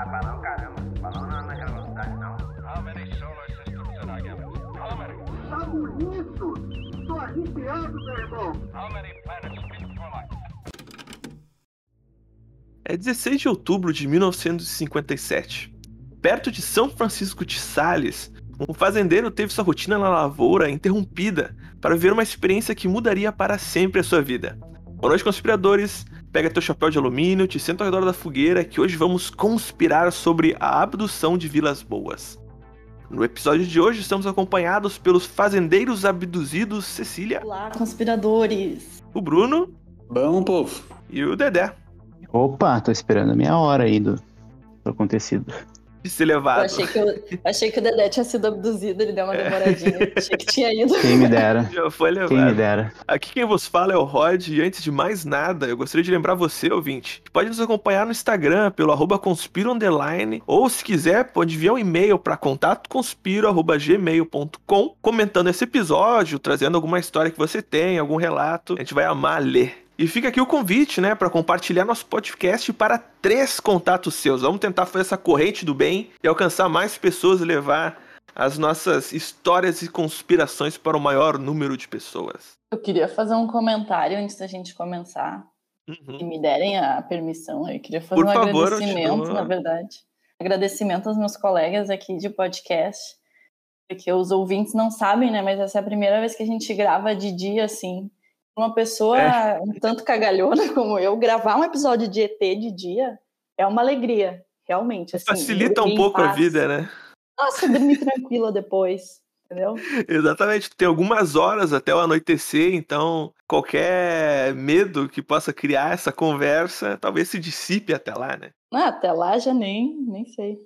Ah, caramba. Não é naquela velocidade, não. How many solar systems did I give it? How many? Tá bonito! Tô arrepiado, meu irmão! How many planets speak for life? É 16 de outubro de 1957. Perto de São Francisco de Sales, um fazendeiro teve sua rotina na lavoura interrompida para viver uma experiência que mudaria para sempre a sua vida. Boa noite, conspiradores. Pega teu chapéu de alumínio, te senta ao redor da fogueira que hoje vamos conspirar sobre a abdução de Vilas Boas. No episódio de hoje estamos acompanhados pelos fazendeiros abduzidos Cecília, Olá, conspiradores! o Bruno Bom, povo. e o Dedé. Opa, tô esperando a minha hora aí do, do acontecido. De ser Eu levado. achei que, eu, achei que o Dedé tinha sido abduzido, ele deu uma demoradinha. achei que tinha ido. Quem me dera. Já foi Quem me levado. dera. Aqui quem vos fala é o Rod, e antes de mais nada, eu gostaria de lembrar você, ouvinte, que pode nos acompanhar no Instagram pelo arroba ou se quiser, pode enviar um e-mail para contatoconspiro.gmail.com comentando esse episódio, trazendo alguma história que você tem, algum relato, a gente vai amar ler. E fica aqui o convite, né, para compartilhar nosso podcast para três contatos seus. Vamos tentar fazer essa corrente do bem e alcançar mais pessoas e levar as nossas histórias e conspirações para o maior número de pessoas. Eu queria fazer um comentário antes da gente começar. Uhum. Se me derem a permissão, eu queria fazer Por um favor, agradecimento, dou. na verdade. Agradecimento aos meus colegas aqui de podcast. Porque os ouvintes não sabem, né? Mas essa é a primeira vez que a gente grava de dia, assim. Uma pessoa É. um tanto cagalhona como eu, gravar um episódio de ET de dia é uma alegria, realmente. Assim, Facilita um pouco a vida, né? Nossa, dormir tranquila depois, entendeu? Exatamente. Tem algumas horas até o anoitecer, então qualquer medo que possa criar essa conversa talvez se dissipe até lá, né? Ah, até lá já nem, nem sei.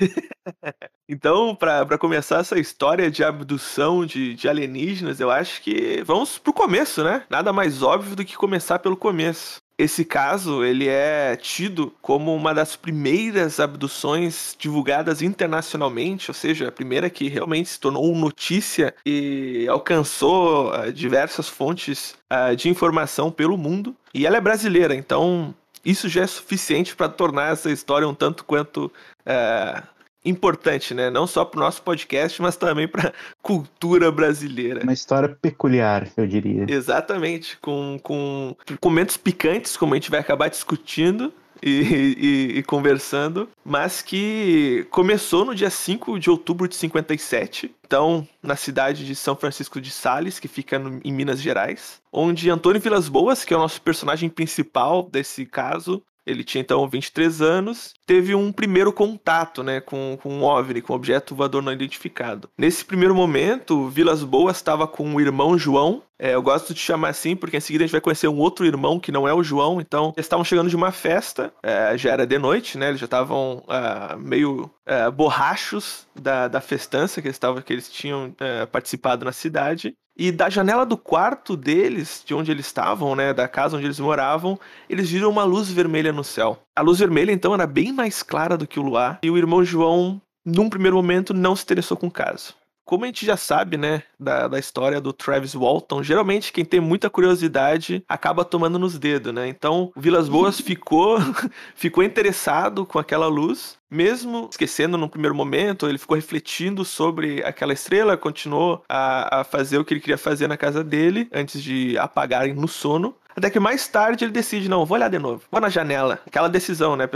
Então, para começar essa história de abdução de, de alienígenas, eu acho que vamos pro começo, né? Nada mais óbvio do que começar pelo começo. Esse caso, ele é tido como uma das primeiras abduções divulgadas internacionalmente, ou seja, a primeira que realmente se tornou notícia e alcançou ah, diversas fontes ah, de informação pelo mundo. E ela é brasileira, então isso já é suficiente para tornar essa história um tanto quanto ah, importante, né? Não só para o nosso podcast, mas também para cultura brasileira. Uma história peculiar, eu diria. Exatamente, com, com comentos picantes, como a gente vai acabar discutindo e, e- e conversando, mas que começou no dia 5 de outubro de 57, então na cidade de São Francisco de Sales, que fica no- em Minas Gerais, onde Antônio Vilas Boas, que é o nosso personagem principal desse caso, ele tinha então 23 anos, teve um primeiro contato né, com, com um OVNI, com um objeto voador não identificado. Nesse primeiro momento, Vilas Boas estava com o irmão João. É, eu gosto de chamar assim, porque em seguida a gente vai conhecer um outro irmão que não é o João. Então, eles estavam chegando de uma festa, é, já era de noite, né? Eles já estavam ah, meio ah, borrachos da, da festança que eles, tavam, que eles tinham ah, participado na cidade. E da janela do quarto deles, de onde eles estavam, né, da casa onde eles moravam, eles viram uma luz vermelha no céu. A luz vermelha, então, era bem mais clara do que o luar, e o irmão João, num primeiro momento, não se interessou com o caso. Como a gente já sabe, né, da, da história do Travis Walton, geralmente quem tem muita curiosidade acaba tomando nos dedos, né? Então, o Vilas Boas ficou, ficou interessado com aquela luz, mesmo esquecendo no primeiro momento, ele ficou refletindo sobre aquela estrela, continuou a, a fazer o que ele queria fazer na casa dele, antes de apagarem no sono. Até que mais tarde ele decide, não, vou olhar de novo. Vou na janela. Aquela decisão, né?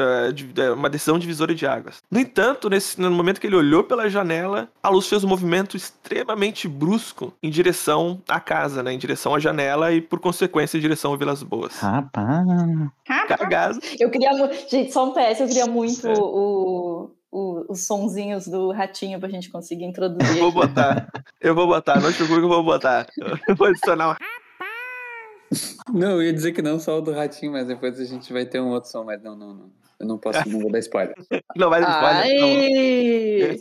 Uma decisão divisora de águas. No entanto, nesse, no momento que ele olhou pela janela, a luz fez um movimento extremamente brusco em direção à casa, né? Em direção à janela e, por consequência, em direção a Vilas Boas. Rapaz. Cagado. Eu queria. Gente, só um PS, eu queria muito É. o, o- os sonzinhos do ratinho pra gente conseguir introduzir. Vou botar. Eu vou botar. Preocupe que eu vou botar. Eu vou adicionar uma... Não, eu ia dizer que não só o do ratinho, mas depois a gente vai ter um outro som, mas não, não, não. Eu não posso, não vou dar spoiler. Não vai dar spoiler. Ai!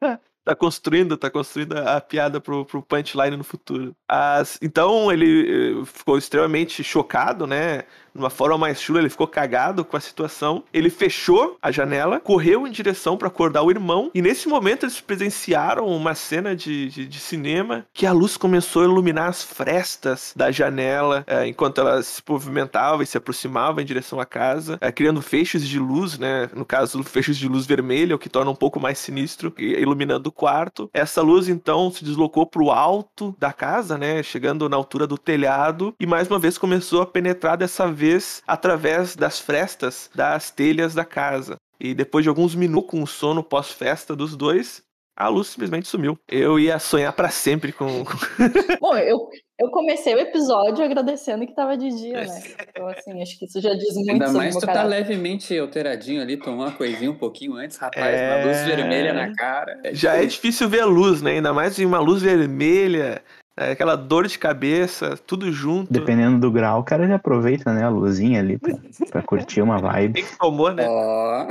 não. Tá construindo, tá construindo a, a piada pro, pro punchline no futuro. As, então ele eh, ficou extremamente chocado, né? De uma forma mais chula, ele ficou cagado com a situação. Ele fechou a janela, correu em direção para acordar o irmão, e nesse momento eles presenciaram uma cena de, de, de cinema que a luz começou a iluminar as frestas da janela eh, enquanto ela se movimentava e se aproximava em direção à casa, eh, criando feixes de luz, né? No caso, feixes de luz vermelha, o que torna um pouco mais sinistro, iluminando o quarto. Essa luz então se deslocou para o alto da casa, né? Chegando na altura do telhado, e mais uma vez começou a penetrar dessa vez através das frestas das telhas da casa. E depois de alguns minutos com o sono pós-festa dos dois, a luz simplesmente sumiu. Eu ia sonhar para sempre com. Bom, eu, eu comecei o episódio agradecendo que tava de dia, né? Então, assim, acho que isso já diz muito Ainda sobre o mais tu tá levemente alteradinho ali, tomou uma coisinha um pouquinho antes, rapaz, É. uma luz vermelha na cara. Já é difícil. difícil ver a luz, né? Ainda mais em uma luz vermelha, é, aquela dor de cabeça, tudo junto. Dependendo do grau, o cara já aproveita, né, a luzinha ali pra, pra curtir uma vibe. Quem que tomou, né? Ó,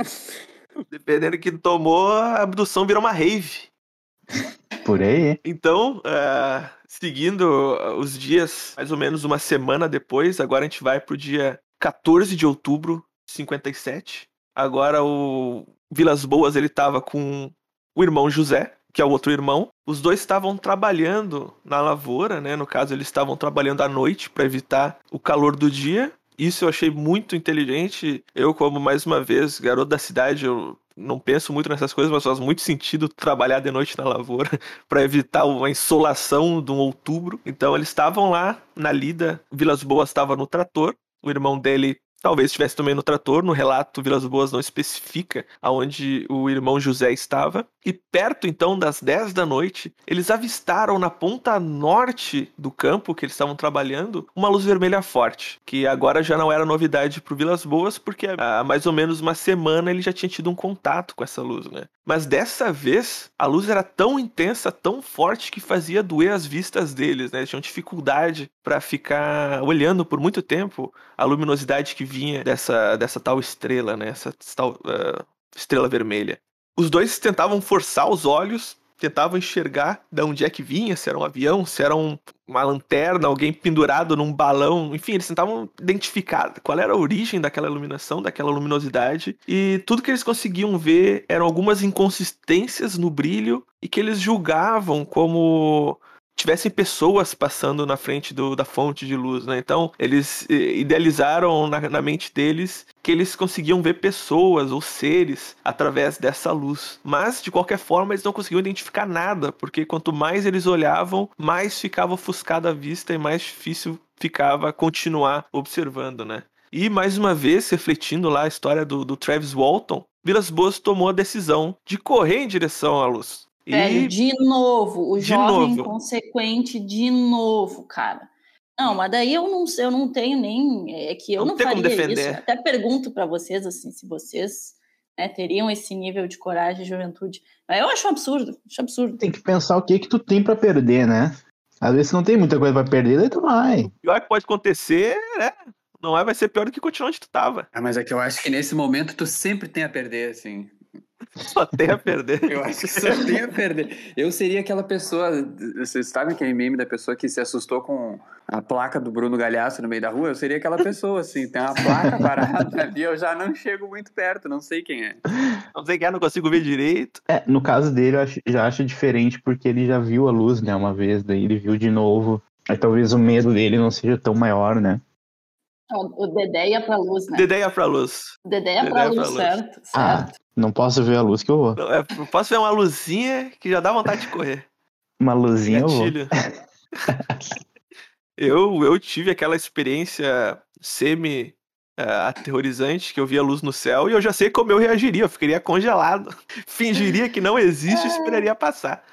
Dependendo de quem tomou, a abdução virou uma rave. Por aí. Então, ah, seguindo ah, os dias, mais ou menos uma semana depois, agora a gente vai pro dia 14 de outubro de 57. Agora o Vilas Boas ele tava com o irmão José, que é o outro irmão. Os dois estavam trabalhando na lavoura, né? No caso, eles estavam trabalhando à noite para evitar o calor do dia. Isso eu achei muito inteligente. Eu, como mais uma vez, garoto da cidade, eu não penso muito nessas coisas, mas faz muito sentido trabalhar de noite na lavoura para evitar uma insolação de um outubro. Então eles estavam lá na lida, Vilas Boas estava no trator, o irmão dele talvez estivesse também no trator, no relato Vilas Boas não especifica aonde o irmão José estava. E perto então das 10 da noite, eles avistaram na ponta norte do campo que eles estavam trabalhando uma luz vermelha forte, que agora já não era novidade para Vilas Boas, porque há mais ou menos uma semana ele já tinha tido um contato com essa luz, né? Mas dessa vez, a luz era tão intensa, tão forte que fazia doer as vistas deles, né? Eles tinham dificuldade para ficar olhando por muito tempo a luminosidade que vinha dessa, dessa tal estrela, né? Essa tal ah, estrela vermelha. Os dois tentavam forçar os olhos, tentavam enxergar de onde é que vinha, se era um avião, se era um- uma lanterna, alguém pendurado num balão, enfim, eles tentavam identificar qual era a origem daquela iluminação, daquela luminosidade, e tudo que eles conseguiam ver eram algumas inconsistências no brilho e que eles julgavam como tivessem pessoas passando na frente do- da fonte de luz, né? Então, eles eh, idealizaram na, na mente deles que eles conseguiam ver pessoas ou seres através dessa luz. Mas, de qualquer forma, eles não conseguiam identificar nada, porque quanto mais eles olhavam, mais ficava ofuscada a vista e mais difícil ficava continuar observando, né? E, mais uma vez, refletindo lá a história do, do Travis Walton, Vilas Boas tomou a decisão de correr em direção à luz. E Velho, de novo, o De jovem novo. consequente de novo, cara. Não, mas daí eu não, eu não tenho nem. É que eu Não não, tem como faria defender. isso. Até pergunto pra vocês, assim, se vocês né, teriam esse nível de coragem e juventude. Mas eu acho um absurdo, acho absurdo. Tem que pensar o que que tu tem pra perder, né? Às vezes não tem muita coisa pra perder, daí tu vai. o pior que pode acontecer, né? Não é, vai ser pior do que continuar onde tu tava. Ah, mas é que eu acho que nesse momento tu sempre tem a perder, assim. Só tem a perder. Eu acho que só tem a perder. Eu seria aquela pessoa. Vocês sabem aquele meme da pessoa que se assustou com a placa do Bruno Galhaço no meio da rua? Eu seria aquela pessoa, assim. Tem uma placa parada ali, eu já não chego muito perto, não sei quem é. Não sei que é, não consigo ver direito. É, no caso dele, eu acho- já acho diferente porque ele já viu a luz, né, uma vez, daí ele viu de novo. Aí talvez o medo dele não seja tão maior, né? Não, o Dedé ia pra luz, né? Dedé ia pra luz. Dedé ia Dedé pra ia pra luz, luz. certo? certo. Ah, não posso ver a luz que eu vou. Não, é, eu posso ver uma luzinha que já dá vontade de correr. Uma luzinha eu vou. Eu, eu tive aquela experiência semi eh, aterrorizante que eu via luz no céu e eu já sei como eu reagiria. Eu ficaria congelado, fingiria que não existe e esperaria passar.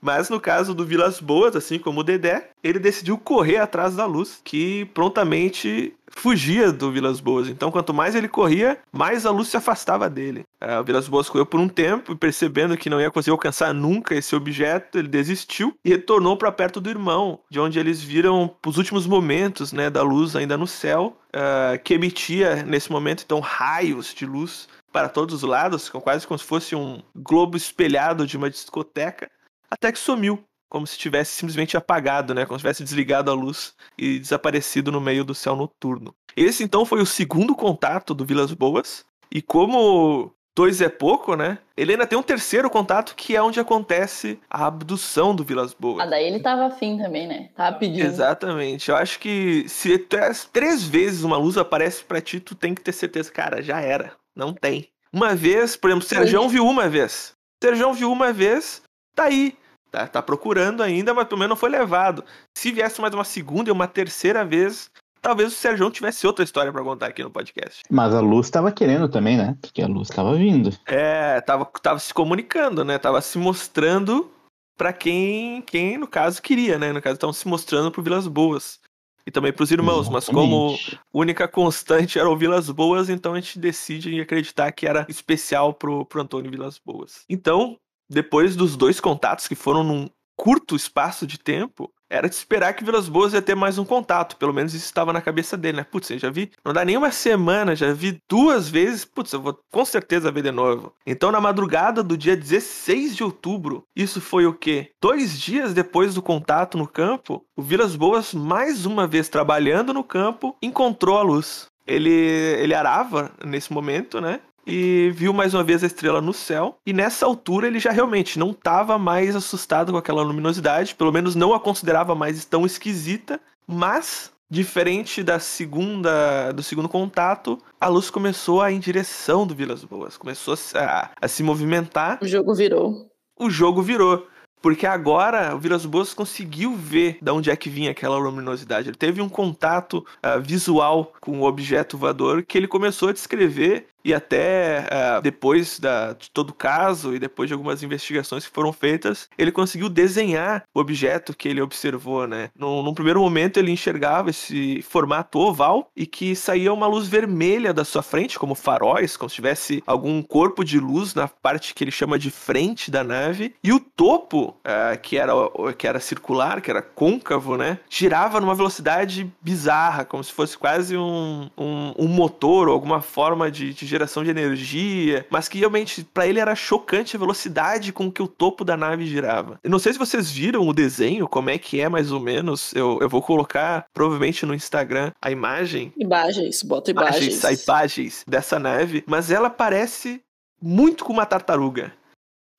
Mas no caso do Vilas Boas, assim como o Dedé, ele decidiu correr atrás da luz, que prontamente fugia do Vilas Boas. Então, quanto mais ele corria, mais a luz se afastava dele. Ah, o Vilas Boas correu por um tempo e, percebendo que não ia conseguir alcançar nunca esse objeto, ele desistiu e retornou para perto do irmão, de onde eles viram os últimos momentos né, da luz ainda no céu, ah, que emitia nesse momento então raios de luz para todos os lados, quase como se fosse um globo espelhado de uma discoteca, até que sumiu, como se tivesse simplesmente apagado, né? Como se tivesse desligado a luz e desaparecido no meio do céu noturno. Esse então foi o segundo contato do Vilas Boas, e como dois é pouco, né? Ele ainda tem um terceiro contato que é onde acontece a abdução do Vilas Boas. Ah, daí ele tava afim também, né? Tava pedindo. Exatamente. Eu acho que se três, três vezes uma luz aparece pra ti, tu tem que ter certeza, cara, já era. Não tem. Uma vez, por exemplo, o Serjão viu uma vez. O Serjão viu uma vez, tá aí. Tá, tá procurando ainda, mas pelo menos não foi levado. Se viesse mais uma segunda e uma terceira vez, talvez o Sérgio tivesse outra história para contar aqui no podcast. Mas a Luz estava querendo também, né? Porque a Luz estava vindo. É, tava, tava se comunicando, né? Tava se mostrando para quem, quem, no caso, queria, né? No caso, estavam se mostrando pro Vilas Boas. E também pros irmãos, mas como única constante era o Vilas Boas, então a gente decide acreditar que era especial pro, pro Antônio Vilas Boas. Então, depois dos dois contatos que foram num curto espaço de tempo, era de esperar que Vilas Boas ia ter mais um contato. Pelo menos isso estava na cabeça dele, né? Putz, eu já vi. Não dá nem uma semana, já vi duas vezes. Putz, eu vou com certeza ver de novo. Então, na madrugada do dia 16 de outubro, isso foi o quê? Dois dias depois do contato no campo, o Vilas Boas, mais uma vez trabalhando no campo, encontrou a luz. Ele, ele arava nesse momento, né? E viu mais uma vez a estrela no céu. E nessa altura ele já realmente não estava mais assustado com aquela luminosidade, pelo menos não a considerava mais tão esquisita, mas diferente da segunda do segundo contato, a luz começou a ir em direção do Vilas Boas, começou a, a se movimentar. O jogo virou. O jogo virou. Porque agora o Vilas Boas conseguiu ver de onde é que vinha aquela luminosidade. Ele teve um contato uh, visual com o objeto voador que ele começou a descrever e até uh, depois da, de todo o caso e depois de algumas investigações que foram feitas, ele conseguiu desenhar o objeto que ele observou, né? Num, num, primeiro momento ele enxergava esse formato oval e que saía uma luz vermelha da sua frente, como faróis, como se tivesse algum corpo de luz na parte que ele chama de frente da nave. E o topo, uh, que, era, que era circular, que era côncavo, né? Girava numa velocidade bizarra, como se fosse quase um, um, um motor ou alguma forma de, de geração de energia, mas que realmente para ele era chocante a velocidade com que o topo da nave girava. Eu não sei se vocês viram o desenho, como é que é mais ou menos. Eu, eu vou colocar provavelmente no Instagram a imagem. Imagens, bota imagens. Imagens, imagens dessa nave, mas ela parece muito com uma tartaruga.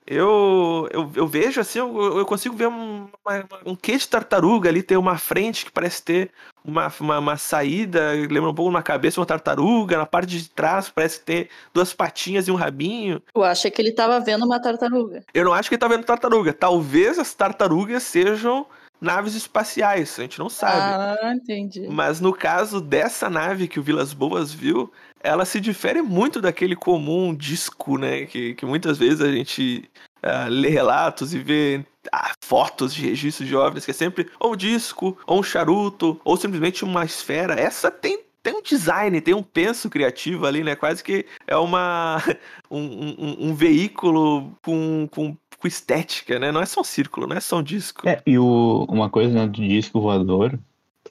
Eu, eu, eu vejo assim, eu, eu consigo ver um, uma, um quê de tartaruga ali, tem uma frente que parece ter uma, uma, uma, saída, lembra um pouco uma cabeça uma tartaruga, na parte de trás parece ter duas patinhas e um rabinho. Eu acho que ele estava vendo uma tartaruga. Eu não acho que ele tá vendo tartaruga. Talvez as tartarugas sejam naves espaciais, a gente não sabe. Ah, entendi. Mas no caso dessa nave que o Vilas Boas viu, ela se difere muito daquele comum disco, né? Que, que muitas vezes a gente uh, lê relatos e vê ah, fotos de registro de OVNIs, que é sempre ou um disco, ou um charuto, ou simplesmente uma esfera. Essa tem tem um design, tem um penso criativo ali, né? Quase que é uma um, um, um veículo com, com, com, estética, né? Não é só um círculo, não é só um disco. É, e o, uma coisa né, do disco voador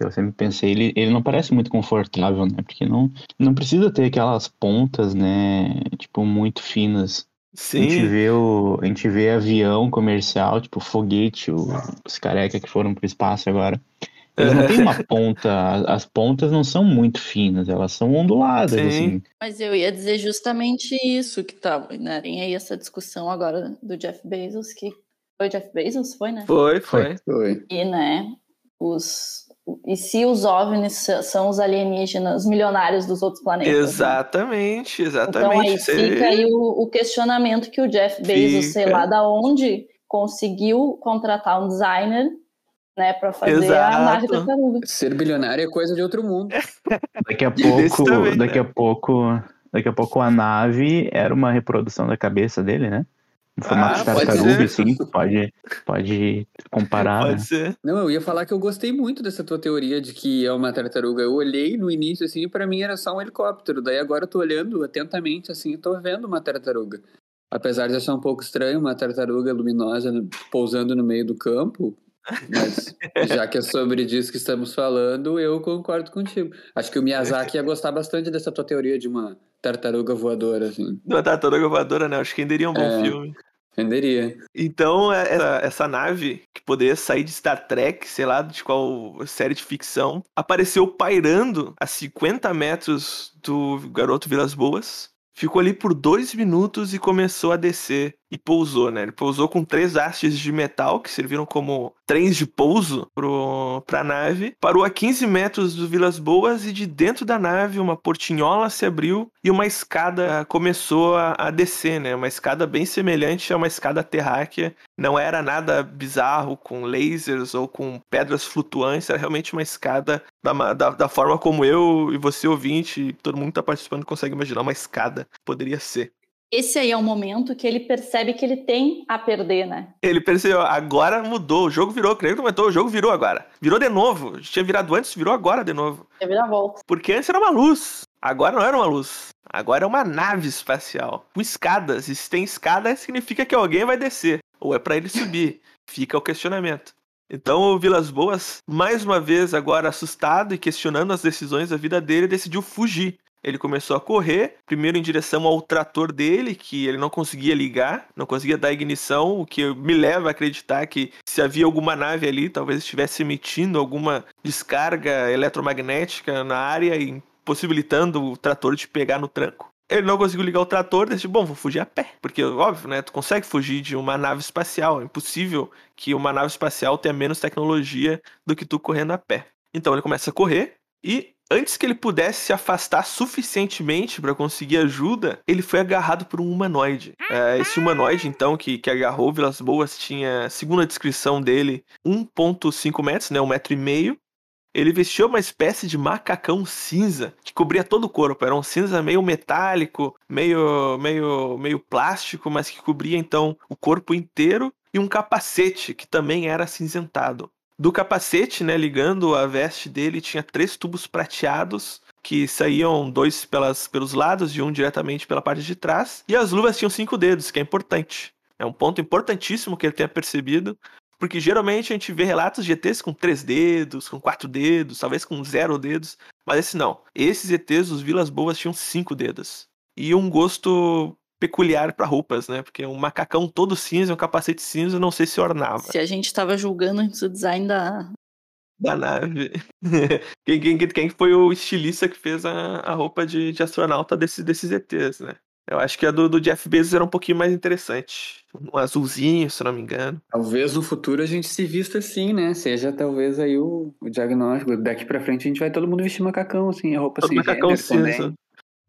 que eu sempre pensei, ele, ele não parece muito confortável, né? Porque não, não precisa ter aquelas pontas, né? Tipo, muito finas. Sim. A gente vê, o, a gente vê avião comercial, tipo foguete, o, os careca que foram pro espaço agora. Eles não tem uma ponta, as pontas não são muito finas, elas são onduladas, Sim. assim. Mas eu ia dizer justamente isso que tá, né? Tem aí essa discussão agora do Jeff Bezos, que foi Jeff Bezos, foi, né? Foi, foi. Foi. E, né, os e se os OVNIs são os alienígenas milionários dos outros planetas. Né? Exatamente, né? exatamente. Então aí fica aí o, o, questionamento que o Jeff Bezos, fica. sei lá da onde, conseguiu contratar um designer né, para fazer Exato. a nave tartaruga. Ser bilionário é coisa de outro mundo. daqui a pouco, também, daqui né? a pouco, daqui a pouco a nave era uma reprodução da cabeça dele, né? No formato ah, de tartaruga, assim, pode, pode comparar. Pode né? ser. Não, eu ia falar que eu gostei muito dessa tua teoria de que é uma tartaruga. Eu olhei no início, assim, e pra mim era só um helicóptero. Daí agora eu tô olhando atentamente, assim, e tô vendo uma tartaruga. Apesar de achar um pouco estranho uma tartaruga luminosa pousando no meio do campo, mas já que é sobre disso que estamos falando, eu concordo contigo. Acho que o Miyazaki ia gostar bastante dessa tua teoria de uma tartaruga voadora, assim. Da tartaruga voadora, né? Acho que renderia um bom É. filme. Renderia. Então, é- essa, essa nave, que poderia sair de Star Trek, sei lá, de qual série de ficção, apareceu pairando a 50 metros do garoto Vilas Boas. Ficou ali por dois minutos e começou a descer e pousou, né? Ele pousou com três hastes de metal que serviram como trens de pouso pro, pra nave. Parou a 15 metros do Vilas Boas e de dentro da nave uma portinhola se abriu e uma escada começou a, a descer, né? Uma escada bem semelhante a uma escada terráquea. Não era nada bizarro com lasers ou com pedras flutuantes, era realmente uma escada da, da, da forma como eu e você ouvinte, todo mundo que tá participando consegue imaginar uma escada poderia ser. Esse aí é o momento que ele percebe que ele tem a perder, né? Ele percebeu, agora mudou, o jogo virou, creio que comentou, o jogo virou agora. Virou de novo. Tinha virado antes, virou agora de novo. É vira-volta. Porque antes era uma luz. Agora não era uma luz. Agora é uma nave espacial. Com escadas. E se tem escada, significa que alguém vai descer. Ou é pra ele subir. Fica o questionamento. Então o Vilas Boas, mais uma vez agora assustado e questionando as decisões da vida dele, decidiu fugir. Ele começou a correr, primeiro em direção ao trator dele, que ele não conseguia ligar, não conseguia dar ignição, o que me leva a acreditar que se havia alguma nave ali, talvez estivesse emitindo alguma descarga eletromagnética na área e possibilitando o trator de pegar no tranco. Ele não conseguiu ligar o trator, decidiu, bom, vou fugir a pé. Porque, óbvio, né? Tu consegue fugir de uma nave espacial. É impossível que uma nave espacial tenha menos tecnologia do que tu correndo a pé. Então ele começa a correr e antes que ele pudesse se afastar suficientemente para conseguir ajuda, ele foi agarrado por um humanoide. É, esse humanoide, então, que, que agarrou Vilas Boas, tinha, segundo a descrição dele, 1,5 metros, né? Um metro e meio. Ele vestiu uma espécie de macacão cinza que cobria todo o corpo. Era um cinza meio metálico, meio, meio, meio plástico, mas que cobria então o corpo inteiro e um capacete que também era acinzentado. Do capacete, né, ligando a veste dele, tinha três tubos prateados que saíam dois pelas, pelos lados e um diretamente pela parte de trás. E as luvas tinham cinco dedos, que é importante. É um ponto importantíssimo que ele tenha percebido, porque geralmente a gente vê relatos de ETs com três dedos, com quatro dedos, talvez com zero dedos, mas esse não. Esses ETs, os Vilas Boas, tinham cinco dedos. E um gosto peculiar para roupas, né? Porque um macacão todo cinza, um capacete cinza, não sei se ornava Se a gente tava julgando antes o design da. da nave. quem, quem, quem foi o estilista que fez a, a roupa de, de astronauta desse, desses ETs, né? Eu acho que a do, do Jeff Bezos era um pouquinho mais interessante. Um azulzinho, se não me engano. Talvez no futuro a gente se vista assim, né? Seja talvez aí o, o diagnóstico. Daqui pra frente a gente vai todo mundo vestir macacão, assim, a roupa Todo sem macacão gênero também.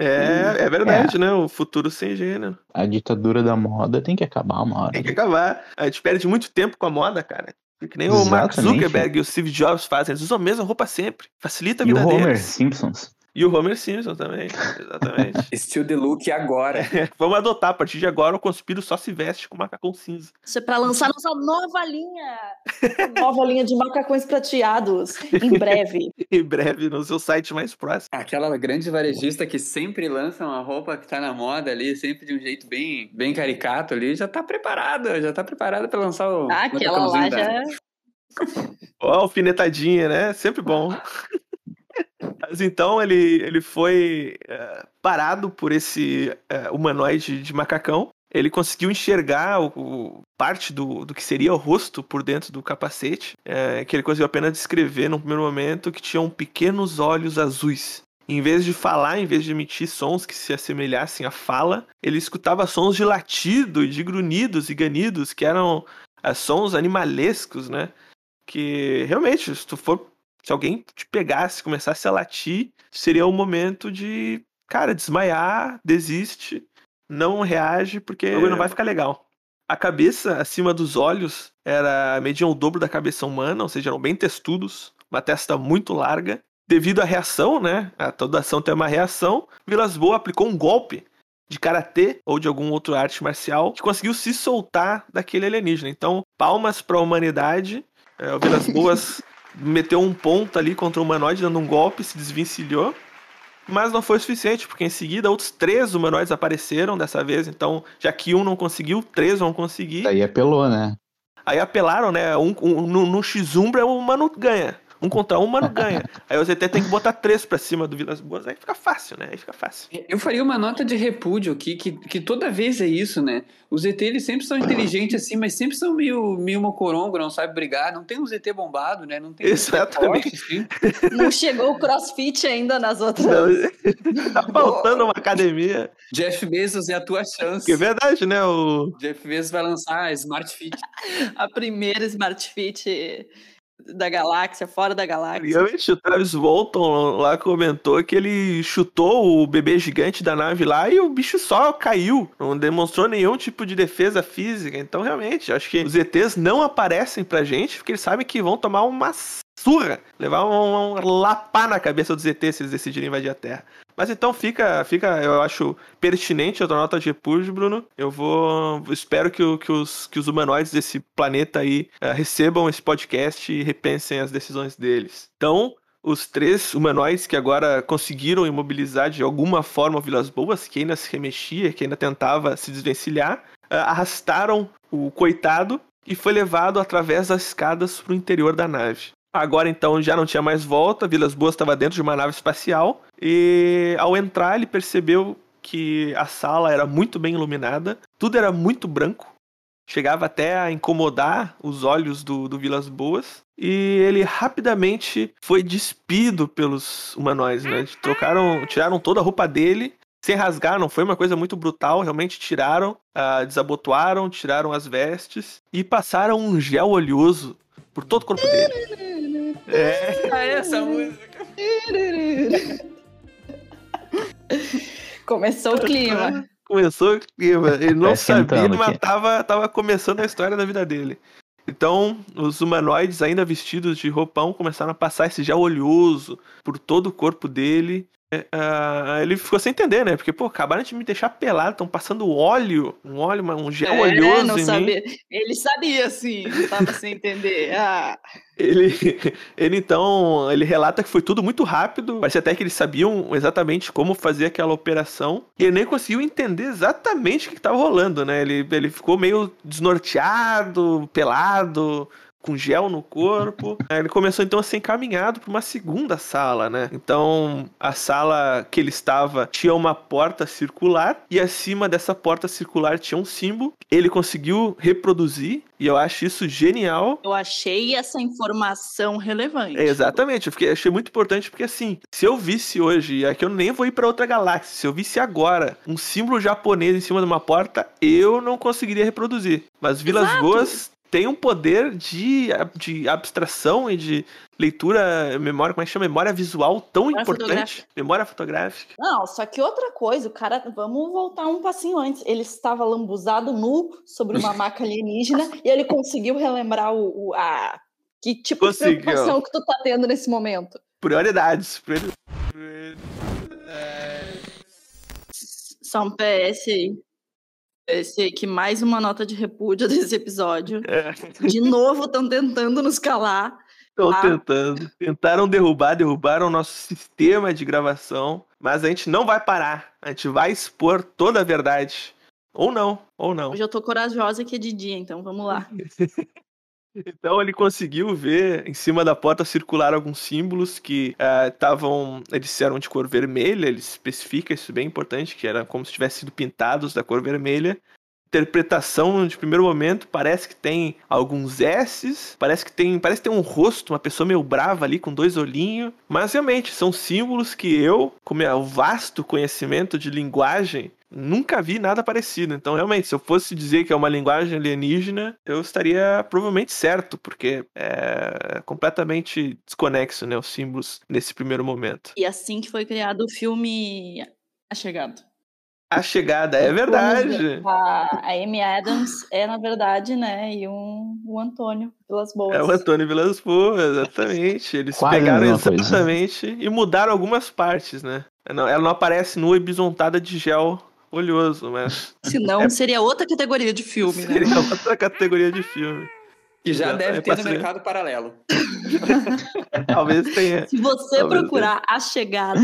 É, é verdade, né? O futuro sem gênero. A ditadura da moda tem que acabar uma hora. Tem que acabar. A gente perde muito tempo com a moda, cara. Que nem o Mark Exatamente. Zuckerberg e o Steve Jobs fazem. Eles usam a mesma roupa sempre. Facilita a E o vida Homer deles. Simpsons. E o Homer Simpson também. Exatamente. Estilo de look agora. Vamos adotar. A partir de agora, o Conspiro só se veste com macacão cinza. Isso é pra lançar nossa nova linha. nova linha de macacões prateados. Em breve. Em breve, no seu site mais próximo. Aquela grande varejista que sempre lança uma roupa que tá na moda ali, sempre de um jeito bem, bem caricato ali, já tá preparada, já tá preparada pra lançar o. Ah, aquela lá já. dela. Ó, alfinetadinha, né? Sempre bom. Mas então ele, ele foi é, parado por esse é, humanoide de macacão. Ele conseguiu enxergar o, o- parte do, do que seria o rosto por dentro do capacete, é, que ele conseguiu apenas descrever no primeiro momento que tinham pequenos olhos azuis. Em vez de falar, em vez de emitir sons que se assemelhassem à fala, ele escutava sons de latido, de grunhidos e ganidos, que eram sons animalescos, né? Que realmente, se tu for. Se alguém te pegasse, começasse a latir, seria o momento de, cara, desmaiar, desiste, não reage, porque não vai ficar legal. A cabeça acima dos olhos era mediam o dobro da cabeça humana, ou seja, eram bem testudos, uma testa muito larga. Devido à reação, né? A toda ação tem uma reação. Vilas Boa aplicou um golpe de karatê ou de algum outro arte marcial que conseguiu se soltar daquele alienígena. Então, palmas para a humanidade. É, o Vilas Boas meteu um ponto ali contra o humanoide, dando um golpe, se desvencilhou. Mas não foi o suficiente, porque em seguida outros três humanoides apareceram dessa vez. Então, já que um não conseguiu, três vão conseguir. Daí apelou, né? Aí apelaram, né? Um, um- no, no X-Umbra o humano ganha. Um contra um, mano ganha. Aí o ZT tem que botar três pra cima do Vilas Boas, aí fica fácil, né? Aí fica fácil. Eu faria uma nota de repúdio aqui, que, que toda vez é isso, né? Os ET, eles sempre são inteligentes assim, mas sempre são meio, meio mocorongo, não sabe brigar. Não tem um ZT bombado, né? Não tem um ZT Exatamente. forte, assim. Não chegou o crossfit ainda nas outras. Não, tá faltando uma academia. Jeff Bezos é a tua chance. Que é verdade, né? O... Jeff Bezos vai lançar a Smart Fit. A primeira Smart Fit da galáxia, fora da galáxia. Realmente, o Travis Walton lá comentou que ele chutou o bebê gigante da nave lá e o bicho só caiu. Não demonstrou nenhum tipo de defesa física. Então, realmente, acho que os ETs não aparecem pra gente porque eles sabem que vão tomar uma surra, levar um, um lapá na cabeça dos ETs se eles decidirem invadir a Terra. Mas então fica, fica, eu acho pertinente a tua nota de repúdio, Bruno. Eu vou, espero que, que os, que os humanoides desse planeta aí eh, recebam esse podcast e repensem as decisões deles. Então, os três humanoides que agora conseguiram imobilizar de alguma forma o Vilas Boas, que ainda se remexia, que ainda tentava se desvencilhar, eh, arrastaram o coitado e foi levado através das escadas para o interior da nave. Agora então já não tinha mais volta, Vilas Boas estava dentro de uma nave espacial. E ao entrar ele percebeu que a sala era muito bem iluminada, tudo era muito branco, chegava até a incomodar os olhos do, do Vilas Boas. E ele rapidamente foi despido pelos humanoides, né? Trocaram, tiraram toda a roupa dele sem rasgar, não foi uma coisa muito brutal, realmente tiraram, ah, desabotoaram, tiraram as vestes e passaram um gel oleoso por todo o corpo dele. É, Ah, essa música. Começou o clima. começou o clima. Ele não Tá sabia, mas tava, tava começando a história da vida dele. Então, os humanoides, ainda vestidos de roupão, começaram a passar esse gel oleoso por todo o corpo dele. Ah, ele ficou sem entender, né? Porque, pô, acabaram de me deixar pelado, estão passando óleo, um óleo, um gel É, oleoso não em mim. sabia. Ele sabia, sim, tava sem entender. Ah, Ele, ele então, ele relata que foi tudo muito rápido, parece até que eles sabiam exatamente como fazer aquela operação, e ele nem conseguiu entender exatamente o que estava rolando, né? Ele, ele ficou meio desnorteado, pelado, com gel no corpo. Ele começou então a ser encaminhado para uma segunda sala, né? Então, a sala que ele estava tinha uma porta circular e acima dessa porta circular tinha um símbolo. Ele conseguiu reproduzir e eu acho isso genial. eu achei essa informação relevante. É, exatamente, eu fiquei, achei muito importante porque assim, se eu visse hoje, e aqui eu nem vou ir pra outra galáxia, se eu visse agora um símbolo japonês em cima de uma porta, eu não conseguiria reproduzir. Mas Vilas Exato. Boas tem um poder de, de abstração e de leitura, memória, como é que chama? Memória visual tão Memória importante. fotográfica. Memória fotográfica. Não, só que outra coisa, o cara, vamos voltar um passinho antes. Ele estava lambuzado nu sobre uma maca alienígena e ele conseguiu relembrar o, o- a que tipo Conseguiu. de preocupação que tu tá tendo nesse momento. Prioridades. priori- Só um PS aí. Aí que mais uma nota de repúdio desse episódio. É, De novo estão tentando nos calar. Estão Ah. tentando. Tentaram derrubar, derrubaram o nosso sistema de gravação. Mas a gente não vai parar. A gente vai expor toda a verdade. Ou não, ou não. Hoje eu tô corajosa que é de dia, então vamos lá. Então ele conseguiu ver em cima da porta circular alguns símbolos que estavam. eles eram de cor vermelha, ele especifica isso bem importante, que era como se tivessem sido pintados da cor vermelha. Interpretação de primeiro momento, parece que tem alguns S's, parece que tem, parece que tem um rosto, uma pessoa meio brava ali com dois olhinhos, mas realmente são símbolos que eu, com meu vasto conhecimento de linguagem, nunca vi nada parecido. Então, realmente, se eu fosse dizer que é uma linguagem alienígena, eu estaria provavelmente certo, porque é completamente desconexo, né, os símbolos nesse primeiro momento. E assim que foi criado o filme A Chegada. A chegada, é verdade. A, a Amy Adams é, na verdade, né? E um, o Antônio Vilas Boas. É o Antônio Vilas Boas, exatamente. Eles Quase pegaram coisa. exatamente e mudaram algumas partes, né? Não- Ela não aparece nua e bisontada de gel oleoso, mas Senão seria outra categoria de filme, né? seria outra categoria de filme. Que já Já deve é ter no mercado paralelo. Talvez tenha. Se você Talvez procurar A Chegada,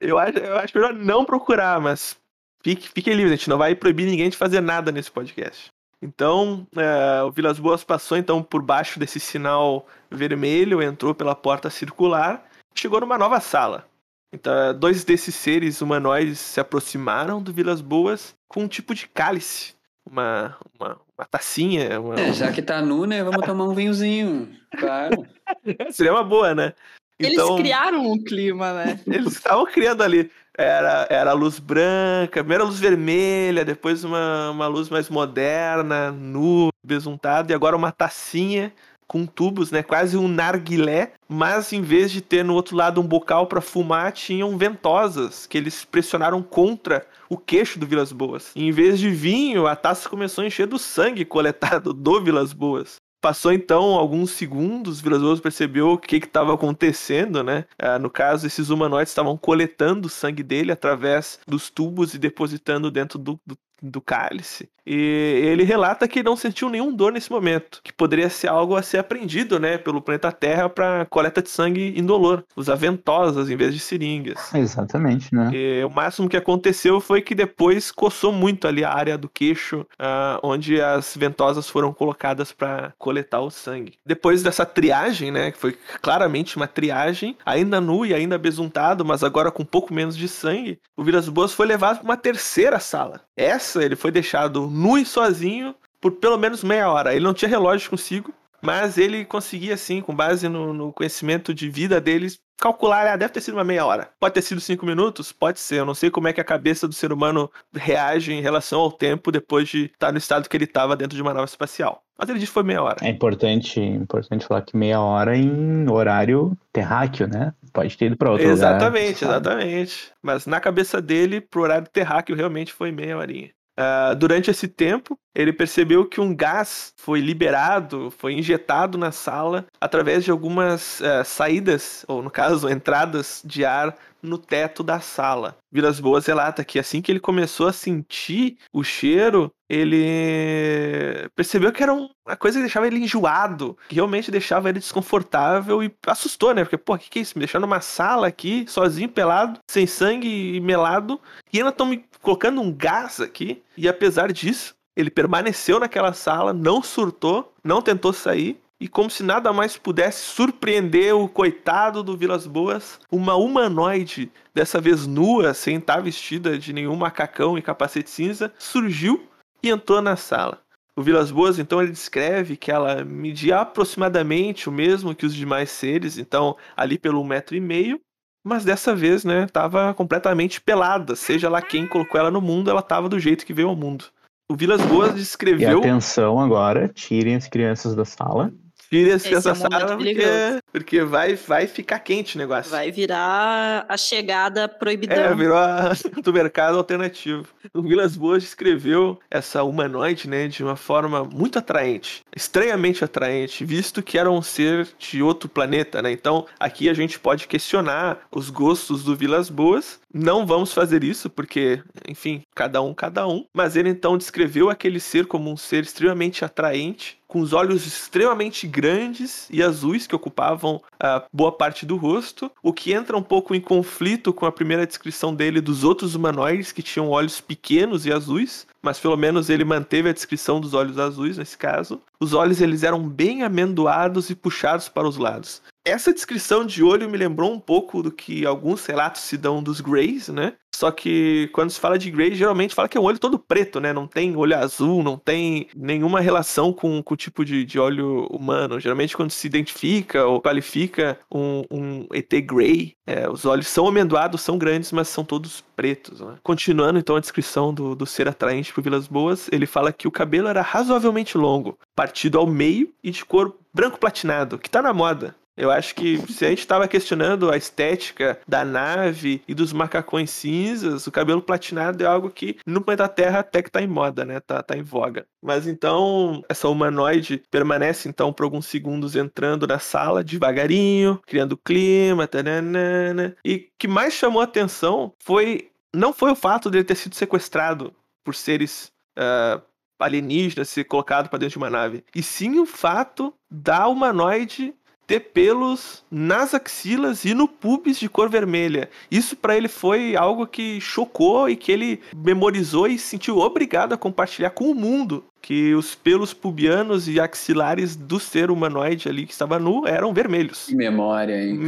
Eu acho, eu acho melhor não procurar, mas fique, fique livre, a gente não vai proibir ninguém de fazer nada nesse podcast. Então, é, o Vilas Boas passou então por baixo desse sinal vermelho, entrou pela porta circular, chegou numa nova sala. Então, é, dois desses seres humanoides se aproximaram do Vilas Boas com um tipo de cálice, uma, uma, uma tacinha. Uma... É, já que tá nu, né? Vamos tomar um vinhozinho. Claro. Seria uma boa, né? Eles criaram um clima, né? Eles estavam criando ali. Era, era luz branca, primeiro a luz vermelha, depois uma, uma luz mais moderna, nu, besuntada, e agora uma tacinha com tubos, né? Quase um narguilé, mas em vez de ter no outro lado um bocal para fumar, tinham ventosas que eles pressionaram contra o queixo do Vilas Boas. Em vez de vinho, a taça começou a encher do sangue coletado do Vilas Boas. Passou então alguns segundos, Vilas percebeu o que estava acontecendo, né? Ah, no caso, esses humanoides estavam coletando o sangue dele através dos tubos e depositando dentro do, do, do cálice. E ele relata que não sentiu nenhum dor nesse momento, que poderia ser algo a ser aprendido, né, pelo planeta Terra para coleta de sangue indolor, usar ventosas em vez de seringas. Exatamente, né? E o máximo que aconteceu foi que depois coçou muito ali a área do queixo, ah, onde as ventosas foram colocadas para coletar o sangue. Depois dessa triagem, né, que foi claramente uma triagem, ainda nu e ainda besuntado, mas agora com um pouco menos de sangue, o Vilas Boas foi levado para uma terceira sala. Essa ele foi deixado nu e sozinho por pelo menos meia hora. Ele não tinha relógio consigo, mas ele conseguia, assim, com base no, no conhecimento de vida deles, calcular, ah, deve ter sido uma meia hora. Pode ter sido cinco minutos? Pode ser. Eu não sei como é que a cabeça do ser humano reage em relação ao tempo depois de estar no estado que ele estava dentro de uma nave espacial. Mas ele disse que foi meia hora. É importante, importante falar que meia hora em horário terráqueo, né? Pode ter ido para outro exatamente, lugar. sabe? Exatamente, Mas na cabeça dele, pro horário terráqueo, realmente foi meia horinha. Uh, durante esse tempo, ele percebeu que um gás foi liberado, foi injetado na sala através de algumas uh, saídas, ou no caso, entradas de ar no teto da sala. Vilas Boas relata que assim que ele começou a sentir o cheiro, ele percebeu que era uma coisa que deixava ele enjoado, que realmente deixava ele desconfortável e assustou, né? Porque, pô, o que, que é isso? Me deixando numa sala aqui, sozinho, pelado, sem sangue e melado, e ainda estão me colocando um gás aqui. E apesar disso, ele permaneceu naquela sala, não surtou, não tentou sair, e como se nada mais pudesse surpreender o coitado do Vilas Boas, uma humanoide, dessa vez nua, sem estar vestida de nenhum macacão e capacete cinza, surgiu e entrou na sala. O Vilas Boas, então, ele descreve que ela media aproximadamente o mesmo que os demais seres, então, ali pelo metro e meio, mas dessa vez, né, estava completamente pelada. Seja lá quem colocou ela no mundo, ela estava do jeito que veio ao mundo. O Vilas Boas E descreveu. atenção agora, tirem as crianças da sala. Tire esse Esse é essa um momento sala porque, perigoso. Porque vai, vai ficar quente o negócio. Vai virar a chegada proibidão. É, virou a, do mercado alternativo. O Vilas Boas descreveu essa humanoide, né, de uma forma muito atraente, estranhamente atraente, visto que era um ser de outro planeta, né? Então, aqui a gente pode questionar os gostos do Vilas Boas. Não vamos fazer isso porque, enfim, cada um, cada um. Mas ele então descreveu aquele ser como um ser extremamente atraente, com os olhos extremamente grandes e azuis que ocupavam a boa parte do rosto, o que entra um pouco em conflito com a primeira descrição dele dos outros humanoides que tinham olhos pequenos e azuis, mas pelo menos ele manteve a descrição dos olhos azuis nesse caso. Os olhos eles eram bem amendoados e puxados para os lados. Essa descrição de olho me lembrou um pouco do que alguns relatos se dão dos Greys, né? Só que quando se fala de Grey, geralmente fala que é um olho todo preto, né? Não tem olho azul, não tem nenhuma relação com, com o tipo de, de olho humano. Geralmente, quando se identifica ou qualifica um, um ET Grey, é, os olhos são amendoados, são grandes, mas são todos pretos. Né? Continuando então a descrição do, do ser atraente por Vilas Boas, ele fala que o cabelo era razoavelmente longo, partido ao meio e de cor branco platinado, que tá na moda. Eu acho que se a gente estava questionando a estética da nave e dos macacões cinzas, o cabelo platinado é algo que no planeta Terra até que tá em moda, né? Tá, tá em voga. Mas então, essa humanoide permanece então por alguns segundos entrando na sala devagarinho, criando clima, taranana. E que mais chamou a atenção foi não foi o fato dele ter sido sequestrado por seres ah, alienígenas, ser colocado para dentro de uma nave, e sim o fato da humanoide ter pelos nas axilas e no pubis de cor vermelha. Isso para ele foi algo que chocou e que ele memorizou e se sentiu obrigado a compartilhar com o mundo. Que os pelos pubianos e axilares do ser humanoide ali que estava nu eram vermelhos. Que memória, hein?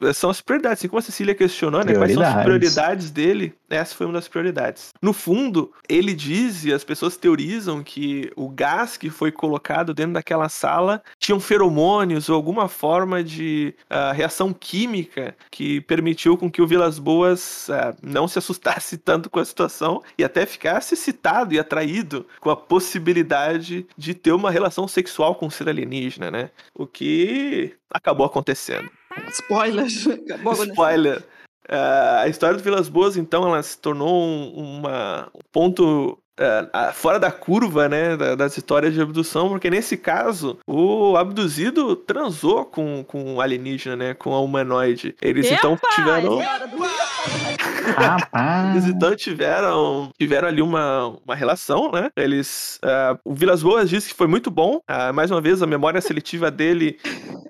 É, são as prioridades. Assim como a Cecília questionou, né? Quais são as Prioridades. dele? Essa foi uma das prioridades. No fundo, ele diz, e as pessoas teorizam, que o gás que foi colocado dentro daquela sala tinham feromônios ou alguma forma de ah, reação química que permitiu com que o Vilas Boas ah, não se assustasse tanto com a situação e até ficasse excitado e atraído com a possibilidade de ter uma relação sexual com um ser alienígena, né? O que acabou acontecendo. Spoiler. Acabou acontecendo. Spoiler. Ah, a história do Vilas Boas, então, ela se tornou um, uma, um ponto ah, fora da curva, né, da- das histórias de abdução, porque nesse caso, o abduzido transou com, com o alienígena, né, com a humanoide. Eles então tiveram... Rapaz. Eles então tiveram, tiveram ali uma, uma relação, né? Eles. ah, o Vilas Boas disse que foi muito bom. Ah, mais uma vez, a memória seletiva dele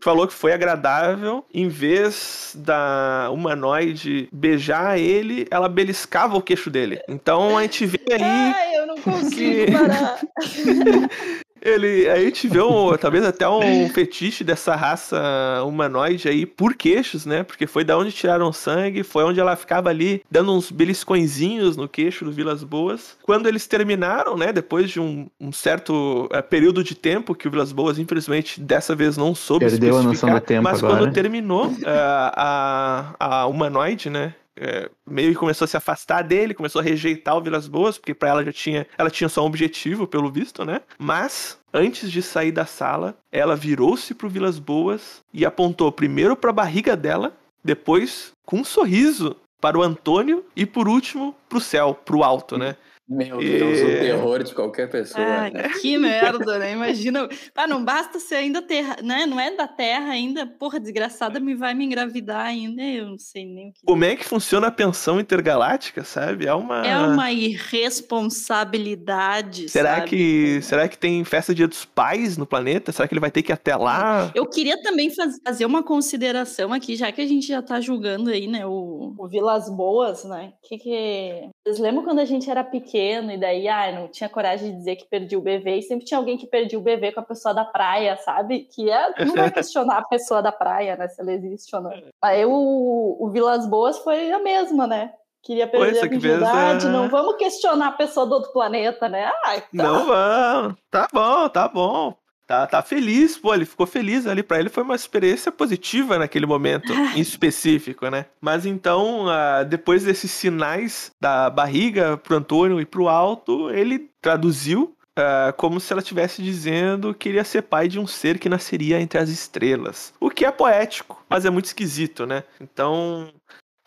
falou que foi agradável. Em vez da humanoide beijar ele, ela beliscava o queixo dele. Então a gente vê aí. Ai, eu não consigo parar. Ele, aí a gente vê um, talvez até um fetiche dessa raça humanoide aí por queixos, né? Porque foi da onde tiraram sangue, foi onde ela ficava ali dando uns beliscõezinhos no queixo do Vilas Boas. Quando eles terminaram, né? Depois de um, um certo eh, período de tempo que o Vilas Boas, infelizmente, dessa vez não soube Perdeu a noção do tempo mas agora. quando terminou eh, a, a humanoide, né? É, meio que começou a se afastar dele, começou a rejeitar o Vilas Boas, porque pra ela já tinha, ela tinha só um objetivo, pelo visto, né? Mas antes de sair da sala, ela virou-se pro Vilas Boas e apontou primeiro pra barriga dela, depois com um sorriso para o Antônio e por último pro céu, pro alto, né? Meu Deus, o terror de qualquer pessoa. Ai, né? que merda, né? Imagina. Ah, não basta ser ainda terra, né? Não é da terra ainda. Porra, desgraçada, me vai me engravidar ainda. Eu não sei nem o que. Como é que funciona a pensão intergaláctica, sabe? É uma É uma irresponsabilidade. Será sabe? que será que tem festa dia dos pais no planeta? Será que ele vai ter que ir até lá? Eu queria também faz- fazer uma consideração aqui, já que a gente já tá julgando aí, né? O... O Vilas Boas, né? Que que... Vocês lembram quando a gente era pequeno e daí, ah, não tinha coragem de dizer que perdi o bebê e sempre tinha alguém que perdia o bebê com a pessoa da praia, sabe? Que é, não vai questionar a pessoa da praia, né? Se ela existe ou não. Aí o, o Vilas Boas foi a mesma, né? Queria perder só a virgindade, é- não vamos questionar a pessoa do outro planeta, né? Ai, tá. Não vão. Tá bom, tá bom. Tá, tá feliz, pô, ele ficou feliz ali. Pra ele foi uma experiência positiva naquele momento em específico, né? Mas então, ah, depois desses sinais da barriga pro Antônio e pro alto, ele traduziu ah, como se ela estivesse dizendo que iria ser pai de um ser que nasceria entre as estrelas. O que é poético, mas é muito esquisito, né? Então,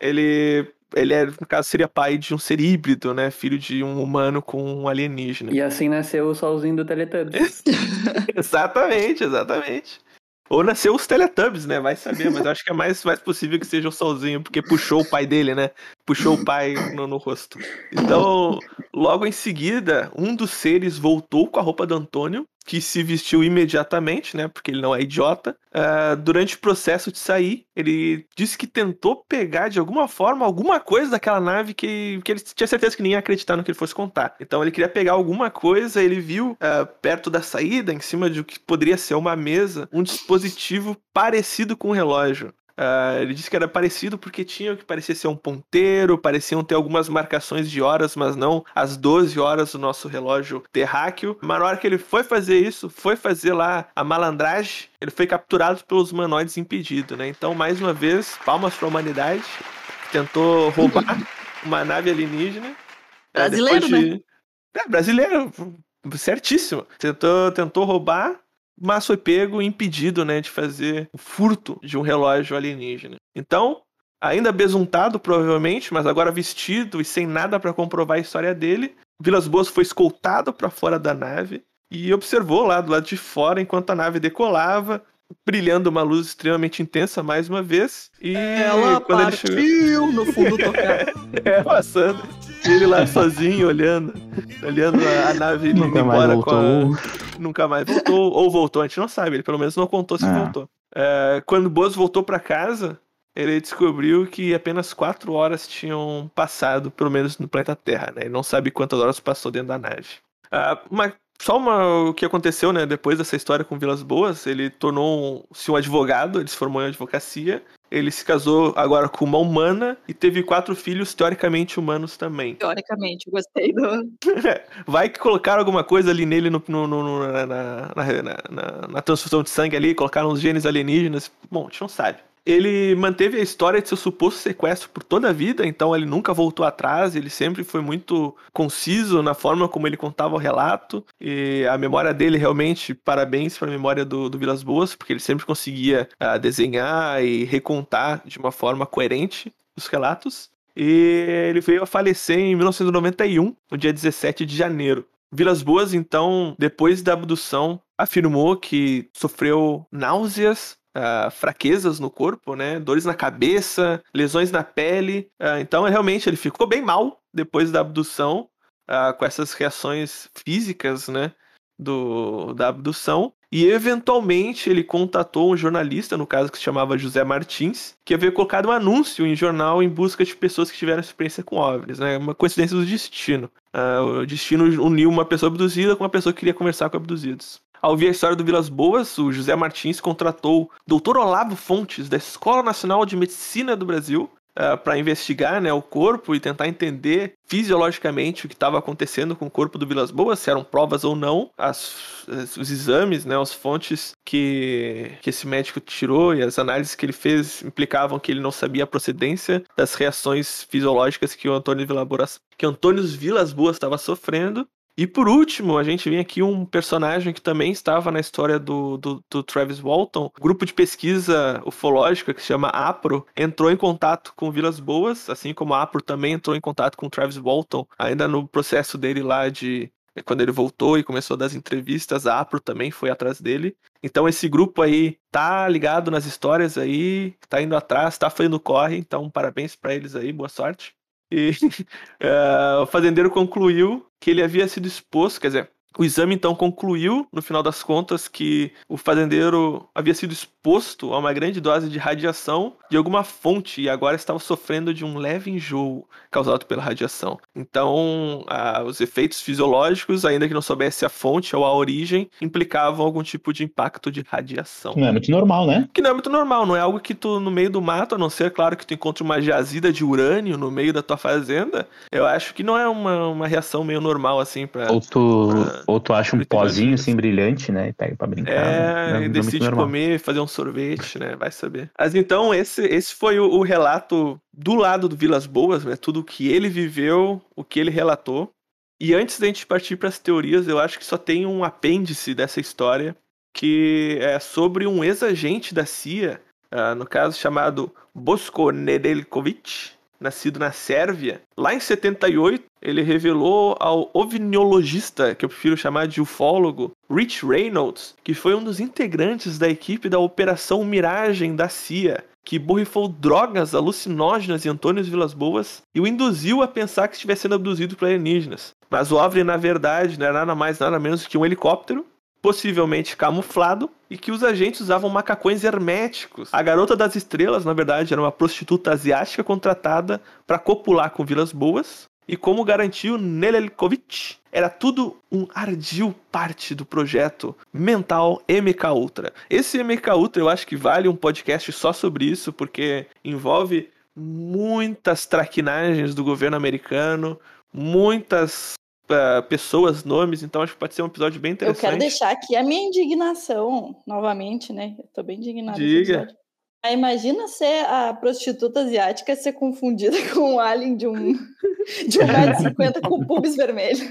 ele. Ele, é, no caso, seria pai de um ser híbrido, né? Filho de um humano com um alienígena. E assim nasceu o solzinho do Teletubbies. exatamente, exatamente. Ou nasceu os Teletubbies, né? Vai saber, mas acho que é mais, mais possível que seja o Solzinho, porque puxou o pai dele, né? Puxou o pai no, no rosto. Então, logo em seguida, um dos seres voltou com a roupa do Antônio, que se vestiu imediatamente, né? Porque ele não é idiota. Ah, durante o processo de sair, ele disse que tentou pegar de alguma forma alguma coisa daquela nave que, que ele tinha certeza que ninguém ia acreditar no que ele fosse contar. Então ele queria pegar alguma coisa, ele viu ah, perto da saída, em cima de o que poderia ser uma mesa, um dispositivo parecido com um relógio. Ah, ele disse que era parecido porque tinha o que parecia ser um ponteiro, pareciam ter algumas marcações de horas, mas não as 12 horas do nosso relógio terráqueo. Mas na hora que ele foi fazer isso, foi fazer lá a malandragem, ele foi capturado pelos humanoides impedido, né? Então, mais uma vez, palmas para a humanidade, que tentou roubar uma nave alienígena. Ah, Brasileiro, de... É, brasileiro, certíssimo. Tentou, tentou roubar, mas foi pego e impedido, né, de fazer o furto de um relógio alienígena. Então, ainda besuntado, provavelmente, mas agora vestido e sem nada para comprovar a história dele, Vilas Boas foi escoltado para fora da nave e observou lá do lado de fora enquanto a nave decolava, brilhando uma luz extremamente intensa mais uma vez. E Ela quando ele chegou, partiu no fundo do é, passando, ele lá sozinho olhando, olhando a, nave indo Nunca mais embora com a, nunca mais voltou, ou voltou, a gente não sabe, ele pelo menos não contou se Ah. voltou. É, quando Boas voltou pra casa, ele descobriu que apenas quatro horas tinham passado, pelo menos no planeta Terra, né? Ele não sabe quantas horas passou dentro da nave. Ah, uma só uma, o que aconteceu, né, depois dessa história com Vilas Boas, ele tornou-se um advogado, ele se formou em advocacia, ele se casou agora com uma humana e teve quatro filhos teoricamente humanos também. Teoricamente, gostei do. Vai que colocaram alguma coisa ali nele no, no- no- na, na, na- na- na transfusão de sangue ali, colocaram os genes alienígenas. Bom, a gente não sabe. Ele manteve a história de seu suposto sequestro por toda a vida, então ele nunca voltou atrás, ele sempre foi muito conciso na forma como ele contava o relato. E a memória dele realmente, parabéns para a memória do, do Vilas Boas, porque ele sempre conseguia ah, desenhar e recontar de uma forma coerente os relatos. E ele veio a falecer em 1991, no dia 17 de janeiro. Vilas Boas, então, depois da abdução, afirmou que sofreu náuseas, ah, fraquezas no corpo, né? Dores na cabeça, lesões na pele. Ah, então, realmente, ele ficou bem mal depois da abdução, ah, com essas reações físicas, né? Do, da abdução. E eventualmente ele contatou um jornalista, no caso que se chamava José Martins, que havia colocado um anúncio em jornal em busca de pessoas que tiveram experiência com OVNIs, né? Uma coincidência do destino. Ah, o destino uniu uma pessoa abduzida com uma pessoa que queria conversar com abduzidos. Ao ouvir a história do Vilas Boas, o José Martins contratou o Dr. Olavo Fontes, da Escola Nacional de Medicina do Brasil, para investigar né, o corpo e tentar entender fisiologicamente o que estava acontecendo com o corpo do Vilas Boas, se eram provas ou não, as- as- os exames, né, as fontes que, que esse médico tirou e as análises que ele fez implicavam que ele não sabia a procedência das reações fisiológicas que o Antônio Vilas Boas, Antônio Vilas Boas estava sofrendo. E por último, a gente vem aqui um personagem que também estava na história do, do, do Travis Walton. O grupo de pesquisa ufológica que se chama APRO entrou em contato com Vilas Boas, assim como a APRO também entrou em contato com Travis Walton, ainda no processo dele lá de. Quando ele voltou e começou a dar as entrevistas, a APRO também foi atrás dele. Então esse grupo aí tá ligado nas histórias aí, tá indo atrás, tá fazendo corre, então parabéns pra eles aí, boa sorte. E eh, o fazendeiro concluiu que ele havia sido exposto, quer dizer, o exame então concluiu, no final das contas, que o fazendeiro havia sido exposto a uma grande dose de radiação de alguma fonte e agora estava sofrendo de um leve enjoo causado pela radiação. Então, ah, os efeitos fisiológicos, ainda que não soubesse a fonte ou a origem, implicavam algum tipo de impacto de radiação. Não é muito normal, né? Que não é muito normal, não é algo que tu, no meio do mato, a não ser, claro, que tu encontre uma jazida de urânio no meio da tua fazenda, eu acho que não é uma, uma reação meio normal, assim, pra... Ou tu, Ah, ou tu acha um pozinho assim brilhante, né? E pega pra brincar. É, né? Não- e não é decide normal. comer, fazer um sorvete, né? Vai saber. Mas então, esse, esse foi o, o relato do lado do Vilas Boas, né? Tudo o que ele viveu, o que ele relatou. E antes da gente partir para as teorias, eu acho que só tem um apêndice dessa história, que é sobre um ex-agente da CIA, ah, no caso chamado Bosko Nedeljkovic, nascido na Sérvia. Lá em 78, ele revelou ao ovniologista, que eu prefiro chamar de ufólogo, Rich Reynolds, que foi um dos integrantes da equipe da Operação Miragem da CIA, que borrifou drogas alucinógenas em Antônio Vilas Boas e o induziu a pensar que estivesse sendo abduzido por alienígenas. Mas o OVNI, na verdade, não era nada mais, nada menos que um helicóptero, possivelmente camuflado, e que os agentes usavam macacões herméticos. A garota das estrelas, na verdade, era uma prostituta asiática contratada para copular com Vilas Boas, e como garantiu Nelelkovic, era tudo um ardil parte do projeto mental MK Ultra. Esse MK Ultra eu acho que vale um podcast só sobre isso, porque envolve muitas traquinagens do governo americano, muitas ah, pessoas, nomes, então acho que pode ser um episódio bem Eu interessante. quero deixar aqui a minha indignação novamente, né? Eu tô bem indignada. com Diga. Ah, imagina ser a prostituta asiática ser confundida com um alien de um de 1,50m com pubis vermelho.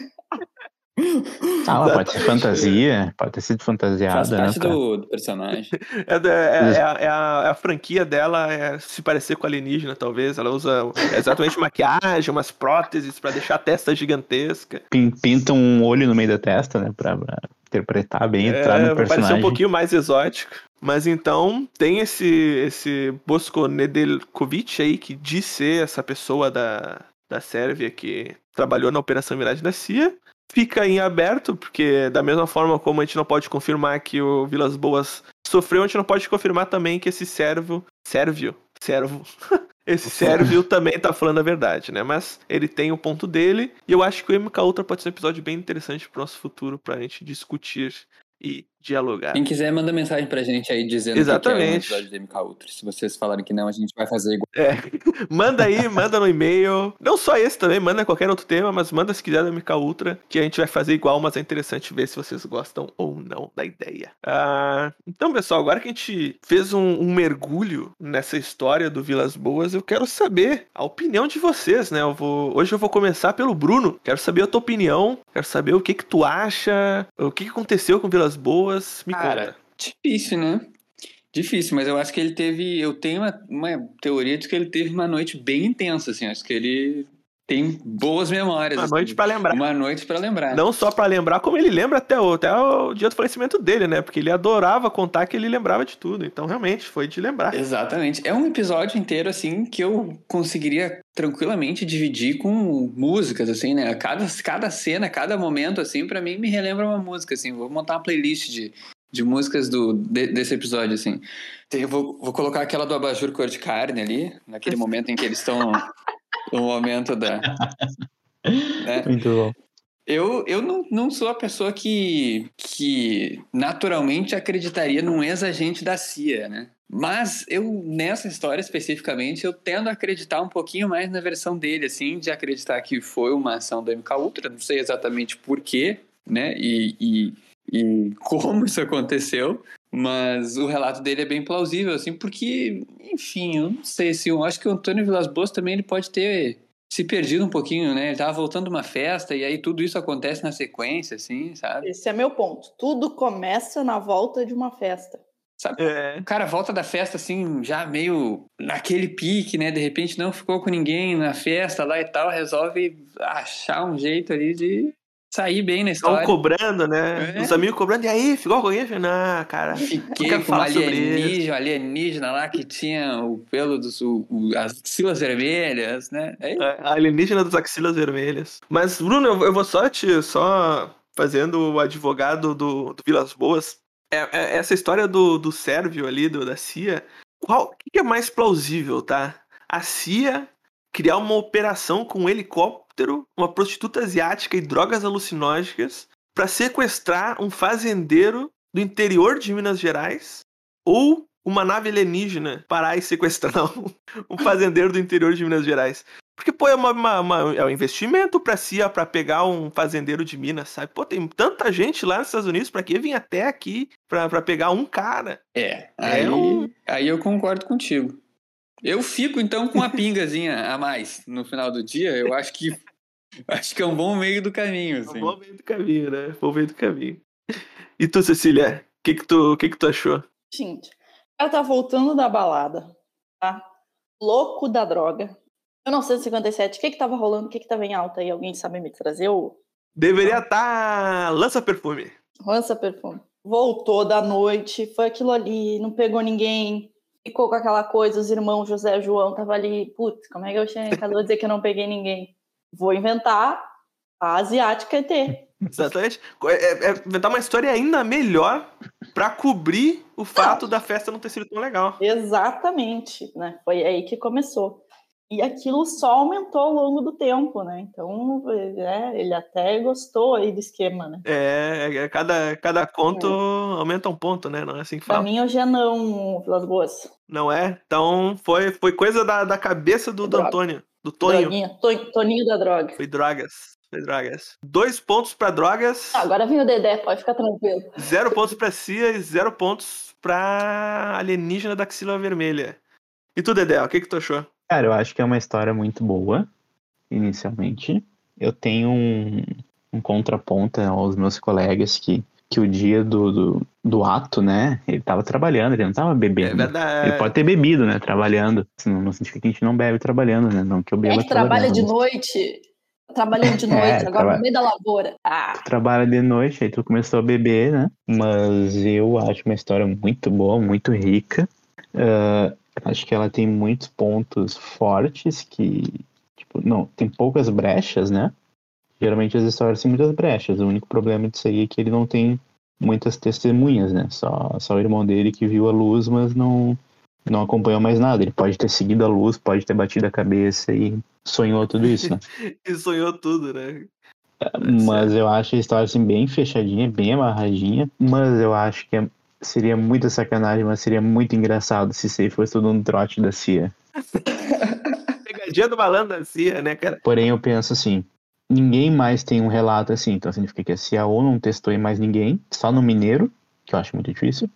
Ah, ela pode ser fantasia, pode ter sido Faz fantasiada, né? parte pra- do, do personagem. É, da- é- é a, é a- é a franquia dela é se parecer com alienígena, talvez. Ela usa exatamente maquiagem, umas próteses pra deixar a testa gigantesca. pin- Pinta um olho no meio da testa, né? Pra, pra interpretar bem, entrar É, no vai parecer um personagem. pouquinho mais exótico. Mas então, tem esse, esse Bosko Nedeljkovic aí, que diz ser essa pessoa da, da Sérvia que trabalhou na Operação Miragem da CIA. Fica em aberto, porque da mesma forma como a gente não pode confirmar que o Vilas Boas sofreu, a gente não pode confirmar também que esse sérvio, sérvio, servo. Esse Sérvio também tá falando a verdade, né? Mas ele tem o ponto dele. E eu acho que o MK Ultra pode ser um episódio bem interessante pro nosso futuro, pra gente discutir e dialogar. Quem quiser, manda mensagem pra gente aí dizendo que quer um Exatamente. episódio de MK Ultra. Se vocês falarem que não, a gente vai fazer igual. É. Manda aí, manda no e-mail. Não só esse também, manda qualquer outro tema, mas manda se quiser do MK Ultra, que a gente vai fazer igual, mas é interessante ver se vocês gostam ou não da ideia. Ah, então, pessoal, agora que a gente fez um, um mergulho nessa história do Vilas Boas, eu quero saber a opinião de vocês, né? Eu vou, hoje eu vou começar pelo Bruno. Quero saber a tua opinião, quero saber o que que tu acha, o que que aconteceu com Vilas Boas. Me Cara, conta. difícil, né? Difícil, mas eu acho que ele teve. Eu tenho uma, uma teoria de que ele teve uma noite bem intensa, assim. Acho que ele tem boas memórias. Uma assim. noite pra lembrar. Uma noite pra lembrar. Não só pra lembrar, como ele lembra até o, até o dia do falecimento dele, né? Porque ele adorava contar que ele lembrava de tudo. Então, realmente, foi de lembrar. Exatamente. É um episódio inteiro, assim, que eu conseguiria tranquilamente dividir com músicas, assim, né? Cada, cada cena, cada momento, assim, pra mim me relembra uma música, assim. Vou montar uma playlist de, de músicas do, de- desse episódio, assim. Vou, vou colocar aquela do abajur cor de carne ali, naquele momento em que eles estão no momento da... né? Muito bom. Eu, eu não, não sou a pessoa que, que naturalmente acreditaria num ex-agente da CIA, né? Mas eu, nessa história especificamente, eu tendo a acreditar um pouquinho mais na versão dele, assim, de acreditar que foi uma ação do MK Ultra, não sei exatamente porquê, né? E, e, e como isso aconteceu, mas o relato dele é bem plausível, assim, porque, enfim, eu não sei se eu acho que o Antônio Vilas Boas também ele pode ter se perdido um pouquinho, né? Ele tava voltando de uma festa e aí tudo isso acontece na sequência, assim, sabe? Esse é meu ponto. Tudo começa na volta de uma festa. É. O cara volta da festa, assim, já meio naquele pique, né? De repente não ficou com ninguém na festa lá e tal, resolve achar um jeito ali de sair bem na Estão história. um cobrando, né? É. Os amigos cobrando. E aí, ficou com alguém? Não, cara. Fiquei com um sobre alienígena, alienígena lá que tinha o pelo dos o- o- as axilas vermelhas, né? É isso. É, A alienígena das axilas vermelhas. Mas, Bruno, eu, eu vou só te. Só fazendo o advogado do, do Vilas Boas. É, é- essa história do, do Sérvio ali, do, da CIA. Qual, o que que é mais plausível, tá? A CIA criar uma operação com um helicóptero, uma prostituta asiática e drogas alucinógenas pra sequestrar um fazendeiro do interior de Minas Gerais ou uma nave alienígena parar e sequestrar um, um fazendeiro do interior de Minas Gerais. Porque, pô, é, uma, uma- uma- é um investimento pra CIA pra pegar um fazendeiro de Minas, sabe? Pô, tem tanta gente lá nos Estados Unidos, pra que vir até aqui pra, pra pegar um cara? É, aí, É um- aí eu concordo contigo. Eu fico então com uma pingazinha a mais no final do dia. Eu acho que acho que é um bom meio do caminho, assim. Vou meio do caminho, né? Vou meio do caminho. E tu, Cecília? O que que tu, que que tu achou? Gente, o cara tá voltando da balada, tá? Louco da droga. 1957, o que que tava rolando? O que que tava em alta aí? Alguém sabe me trazer o Deveria estar lança perfume. lança perfume? Voltou da noite, foi aquilo ali, não pegou ninguém, ficou com aquela coisa, os irmãos José e João tava ali, putz, como é que eu chego em casa e vou dizer que eu não peguei ninguém? Vou inventar a asiática ET. Exatamente. É, é- inventar uma história ainda melhor pra cobrir o fato da festa não ter sido tão legal. Exatamente, né? Foi aí que começou. E aquilo só aumentou ao longo do tempo, né? Então, é, ele até gostou aí do esquema, né? É, é, cada, cada conto aumenta um ponto, né? Não é assim que Pra fala. mim, hoje é não, Vilas Boas. Não é? Então foi, foi coisa da, da cabeça do, do. Antônio, do Tonho. Droguinha, Toninho da droga. Foi drogas. Foi drogas. Dois pontos pra drogas, Ah, agora vem o Dedé, pode ficar tranquilo. zero pontos pra Cia e zero pontos pra alienígena da axila vermelha. E tu, Dedé, o que, que tu achou? Cara, eu acho que é uma história muito boa, inicialmente. Eu tenho um, um contraponto aos meus colegas que, que o dia do, do, do ato, né? Ele tava trabalhando, ele não tava É bebendo. verdade. Ele pode ter bebido, né? Trabalhando. Isso não, significa que a gente não bebe trabalhando, né? Não que eu beba é que trabalha de noite? Trabalhando de É, noite, agora trabalha- no meio da lavoura. Ah, Tu trabalha de noite, aí tu começou a beber, né? Mas eu acho uma história muito boa, muito rica. Ah, acho que ela tem muitos pontos fortes que, tipo, não, tem poucas brechas, né? Geralmente as histórias têm muitas brechas. O único problema disso aí é que ele não tem muitas testemunhas, né? Só, só o irmão dele que viu a luz, mas não, não acompanhou mais nada. Ele pode ter seguido a luz, pode ter batido a cabeça e sonhou tudo isso, né? E sonhou tudo, né? Mas eu acho a história assim bem fechadinha, bem amarradinha. Mas eu acho que é- seria muita sacanagem, mas seria muito engraçado se isso aí fosse tudo um trote da CIA. Pegadinha do malandro da CIA, né, cara? Porém, eu penso assim: ninguém mais tem um relato assim. Então significa que a CIA ou não testou em mais ninguém, só no mineiro, que eu acho muito difícil,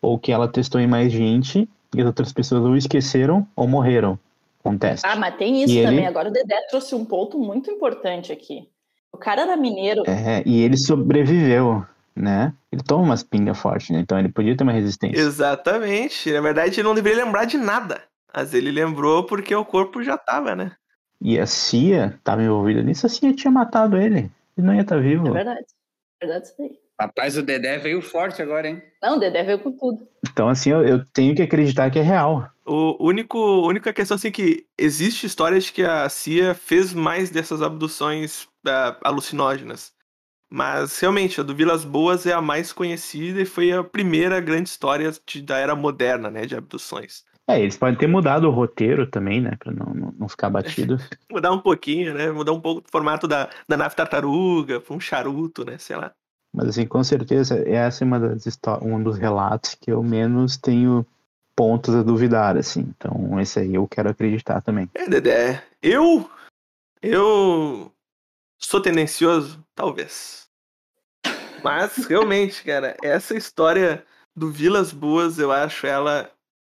ou que ela testou em mais gente e as outras pessoas ou esqueceram ou morreram o teste. Ah, mas tem isso E ele- também. Agora o Dedé trouxe um ponto muito importante aqui. O cara era mineiro. É, e ele sobreviveu, né? Ele toma umas pingas fortes, né? Então ele podia ter uma resistência. Exatamente. Na verdade, ele não deveria lembrar de nada. Mas ele lembrou porque o corpo já tava, né? E a CIA estava envolvida nisso, a CIA tinha matado ele. Ele não ia estar vivo. É verdade. É verdade isso aí. Rapaz, o Dedé veio forte agora, hein? Não, o Dedé veio com tudo. Então, assim, eu, eu tenho que acreditar que é real. O único, única questão assim que existe histórias de que a CIA fez mais dessas abduções ah, alucinógenas. Mas realmente, a do Vilas Boas é a mais conhecida e foi a primeira grande história de- da era moderna, né, de abduções. É, eles podem ter mudado o roteiro também, né? Pra não, não, não ficar batido. Mudar um pouquinho, né? Mudar um pouco o formato da, da nave tartaruga pra um charuto, né? Sei lá. Mas, assim, com certeza, essa é uma das um dos relatos que eu menos tenho pontos a duvidar, assim. Então, esse aí eu quero acreditar também. É, Dedé. Eu. Eu. Sou tendencioso? Talvez. Mas, realmente, cara, essa história do Vilas Boas, eu acho ela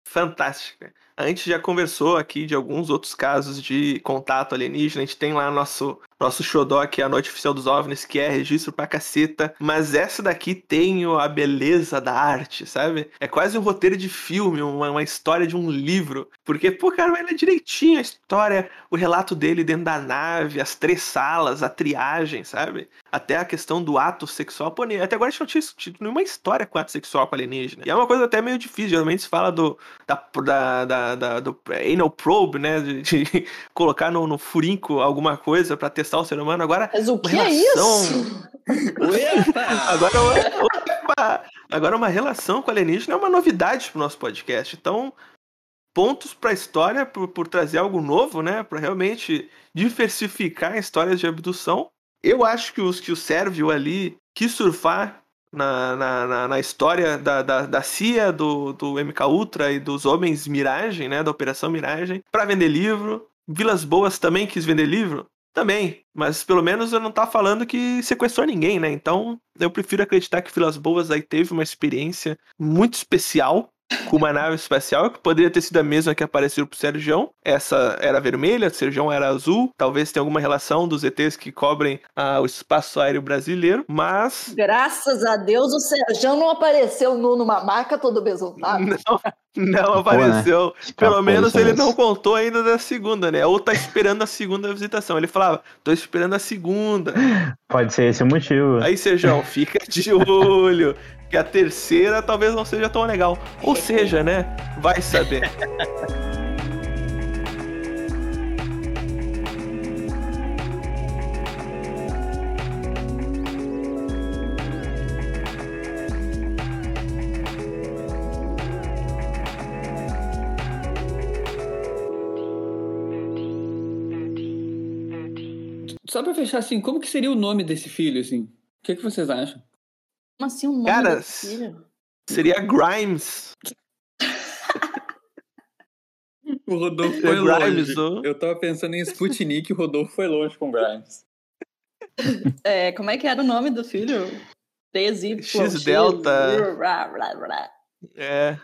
fantástica. A gente já conversou aqui de alguns outros casos de contato alienígena. A gente tem lá nosso, nosso xodó, é a Noite Oficial dos OVNIs, que é registro pra caceta. Mas essa daqui tem a beleza da arte, sabe? É quase um roteiro de filme, uma, uma história de um livro. Porque, pô, cara, ele é direitinho a história, o relato dele dentro da nave, as três salas, a triagem, sabe? Até a questão do ato sexual. Pô, até agora a gente não tinha tido nenhuma história com ato sexual com alienígena. E é uma coisa até meio difícil. Geralmente se fala do, da, da, da, da- do anal probe, né? De, de colocar no, no furinco alguma coisa pra testar o ser humano. Agora, Mas o uma que é relação- isso? Agora, uma, opa! Agora uma relação com alienígena é uma novidade pro nosso podcast. Então, pontos pra história por, por trazer algo novo, né? Pra realmente diversificar histórias de abdução. Eu acho que, os, que o Sérvio ali quis surfar na, na, na, na história da, da, da CIA, do, do MK Ultra e dos homens Miragem, né? Da Operação Miragem, pra vender livro. Vilas Boas também quis vender livro. Também, mas pelo menos eu não tá falando que sequestrou ninguém, né? Então eu prefiro acreditar que Vilas Boas aí teve uma experiência muito especial com uma nave espacial que poderia ter sido a mesma que apareceu pro Sergião. Essa era vermelha, o Sergião era azul. Talvez tenha alguma relação dos ETs que cobrem ah, o espaço aéreo brasileiro, mas Graças a Deus o Sérgio não apareceu nu numa maca todo besuntado. não, não apareceu. Pelo Escapou menos ele não contou ainda da segunda, né? Ou tá esperando a segunda visitação. Ele falava, tô esperando a segunda. Pode ser esse o motivo. Aí, Sejão, fica de olho. Que a terceira talvez não seja tão legal. Ou seja, né? Vai saber. Só pra fechar assim, como que seria o nome desse filho, assim? O que, que vocês acham? Como assim o nome Cara? Seria Grimes. O Rodolfo É foi Grimes, longe. Eu tava pensando em Sputnik e o Rodolfo foi longe com Grimes. É, como é que era o nome do filho? DZ. X delta. É,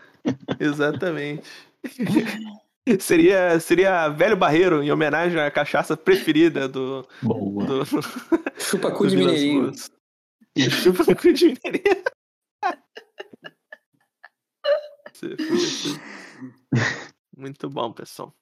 exatamente. seria, seria Velho Barreiro, em homenagem à cachaça preferida do. Boa. do Chupa cu do de mineirinho. Boas. Chupa cu de assim. Muito bom, pessoal.